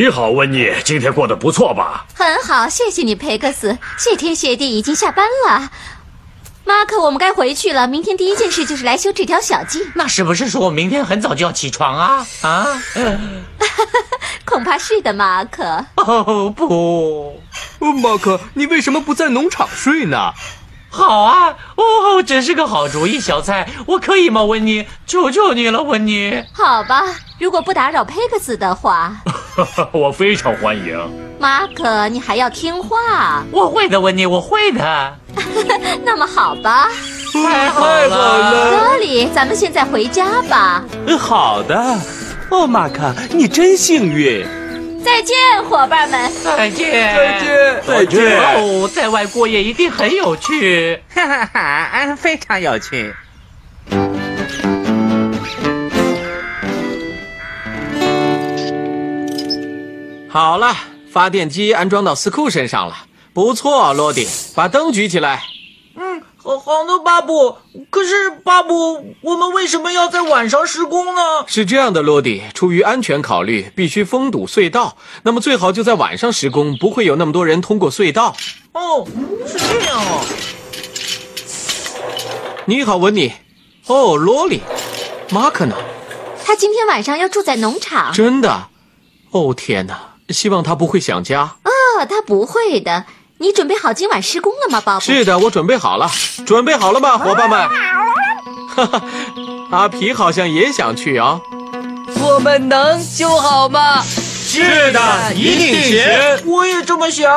你好，温妮，今天过得不错吧？很好，谢谢你，佩克斯。谢天谢地，已经下班了。马克，我们该回去了。明天第一件事就是来修这条小径。那是不是说我明天很早就要起床啊？啊？恐怕是的，马克。哦不，哦，马克，你为什么不在农场睡呢？好啊！哦，真是个好主意，小蔡，我可以吗？温妮，求求你了，温妮。好吧，如果不打扰佩克斯的话，我非常欢迎。马可，你还要听话。我会的，温妮，我会的。那么好吧，太好了罗里，咱们现在回家吧。好的。哦，马克，你真幸运。再见，伙伴们。再见，再见，再见。哦，在外过夜一定很有趣。哈哈哈，非常有趣。好了，发电机安装到斯库身上了，不错，洛迪，把灯举起来。嗯，好好的，巴布。可是，巴布，我们为什么要在晚上施工呢？是这样的，罗迪，出于安全考虑，必须封堵隧道，那么最好就在晚上施工，不会有那么多人通过隧道。哦，是这样哦。你好，文尼。哦，罗里，马克呢？他今天晚上要住在农场。真的？哦天哪！希望他不会想家。哦，他不会的。你准备好今晚施工了吗，宝宝？是的，我准备好了。准备好了吗，伙伴们？哈哈，阿皮好像也想去啊、我们能修好吗？是的，一定行。我也这么想。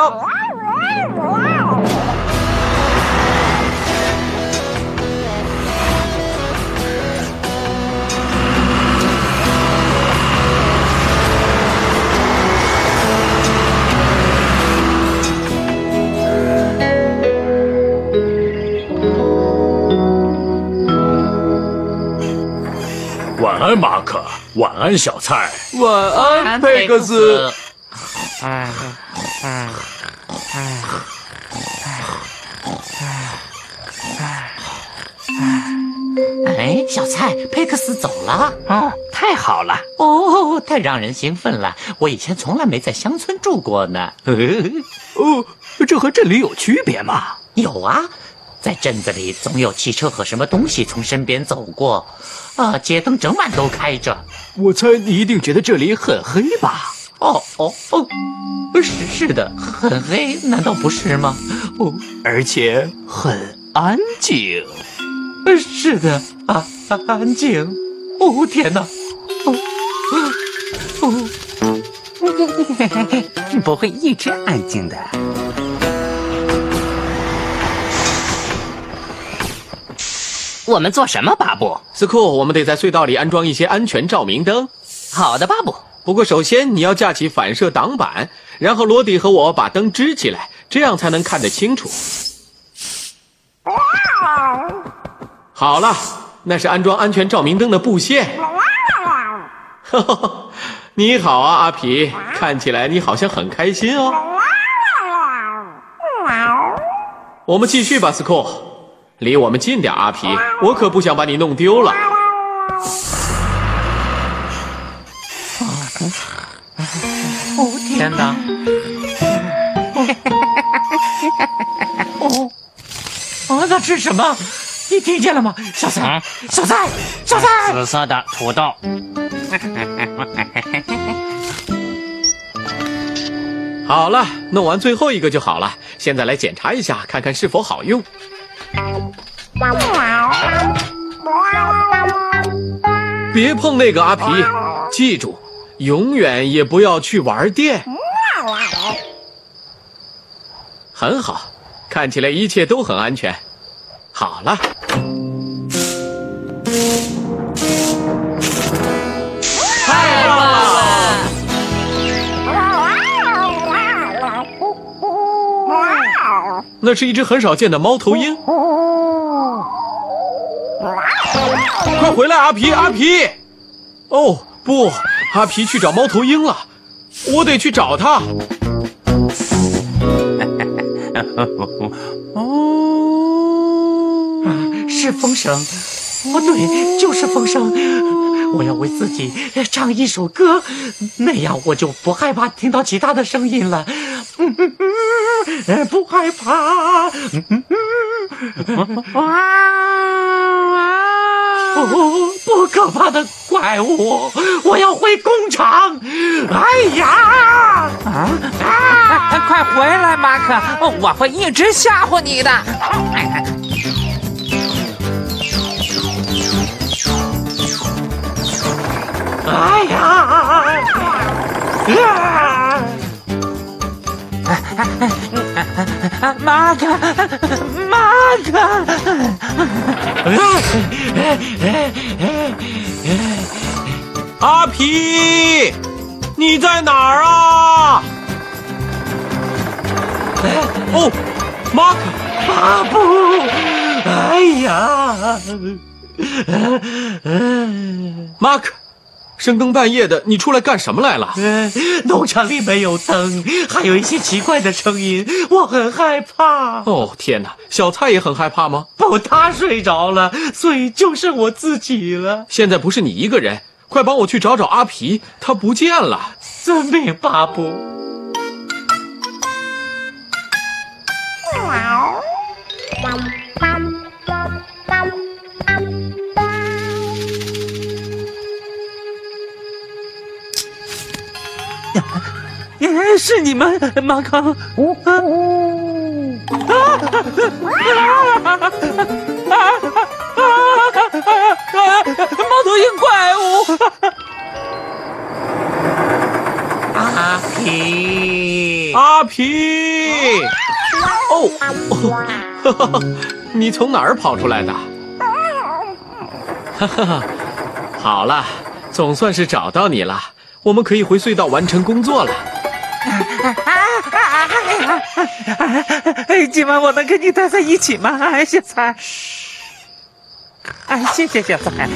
晚安，马克。晚安，小蔡。晚安，佩克斯。。哎，哎，哎，哎，小蔡，佩克斯走了。哦，太好了。哦，太让人兴奋了！我以前从来没在乡村住过呢。哦，这和镇里有区别吗？有啊，在镇子里总有汽车和什么东西从身边走过，啊，街灯整晚都开着。我猜你一定觉得这里很黑吧？哦哦哦，是是的，很黑，难道不是吗？哦，而且很安静。是的啊，安静。哦天哪！哦哦哦，不会一直安静的。我们做什么，巴布？斯库，我们得在隧道里安装一些安全照明灯。好的，巴布。不过，首先你要架起反射挡板，然后罗迪和我把灯支起来，这样才能看得清楚。好了，那是安装安全照明灯的布线。你好啊，阿皮，看起来你好像很开心哦。我们继续吧，斯库，离我们近点，阿皮，我可不想把你弄丢了。哦天哪！哦哦，那是什么？你听见了吗？小三，小三，小三！紫色的土豆。好了，弄完最后一个就好了。现在来检查一下，看看是否好用。别碰那个阿皮，记住，永远也不要去玩电。很好，看起来一切都很安全。好了，那是一只很少见的猫头鹰。快回来，阿皮，阿皮！哦，不，阿皮去找猫头鹰了，我得去找他。是风声，哦对，就是风声。我要为自己唱一首歌，那样我就不害怕听到其他的声音了。嗯嗯嗯，不害怕。嗯嗯嗯，哦，不可怕的怪物，我要回工厂。哎呀！啊啊！快回来，马克，我会一直吓唬你的。哎呀！啊！马可，马可，阿皮，你在哪儿啊？哦，马可，巴布！哎呀！马克，深更半夜的，你出来干什么来了？呃，农场里没有灯，还有一些奇怪的声音，我很害怕。哦，天哪！小蔡也很害怕吗？不，他睡着了，所以就剩我自己了。现在不是你一个人，快帮我去找找阿皮，他不见了。遵命，巴布。是你们，马康。啊！猫头鹰怪物！阿皮，阿皮！哦，哦你从哪儿跑出来的？哈哈，好了，总算是找到你了，我们可以回隧道完成工作了。哎，今晚我能跟你待在一起吗？小菜。哎，谢谢小菜。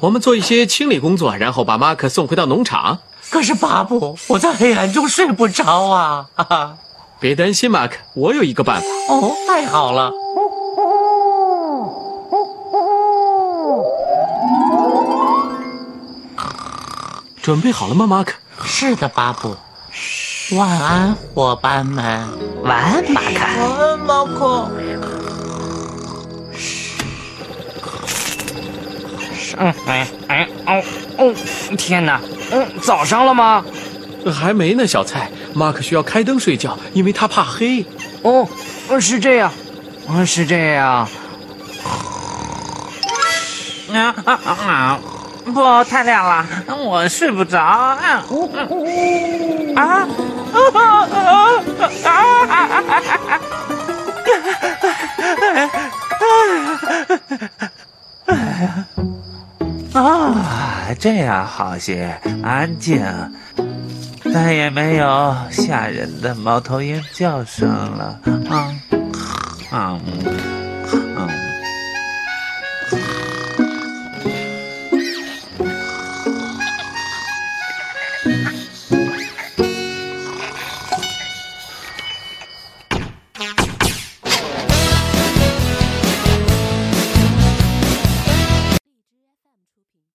我们做一些清理工作，然后把马克送回到农场。可是巴布，我在黑暗中睡不着啊！哈哈，别担心，马克，我有一个办法。哦，太好了。准备好了吗，马克？是的，巴布。晚安，伙伴们。晚安，马可。晚安，马可。嗯，哎哎哦哦！天哪，嗯，早上了吗？还没呢，小蔡。马克需要开灯睡觉，因为他怕黑。哦，是这样，嗯，是这样。啊啊啊！不，太亮了，我睡不着。啊。啊。啊。啊！啊。啊。啊。啊。啊。啊。啊。啊。啊。啊。啊。啊。啊。啊。啊。啊。啊。啊，这样好些，安静，再也没有吓人的猫头鹰叫声了。啊。啊！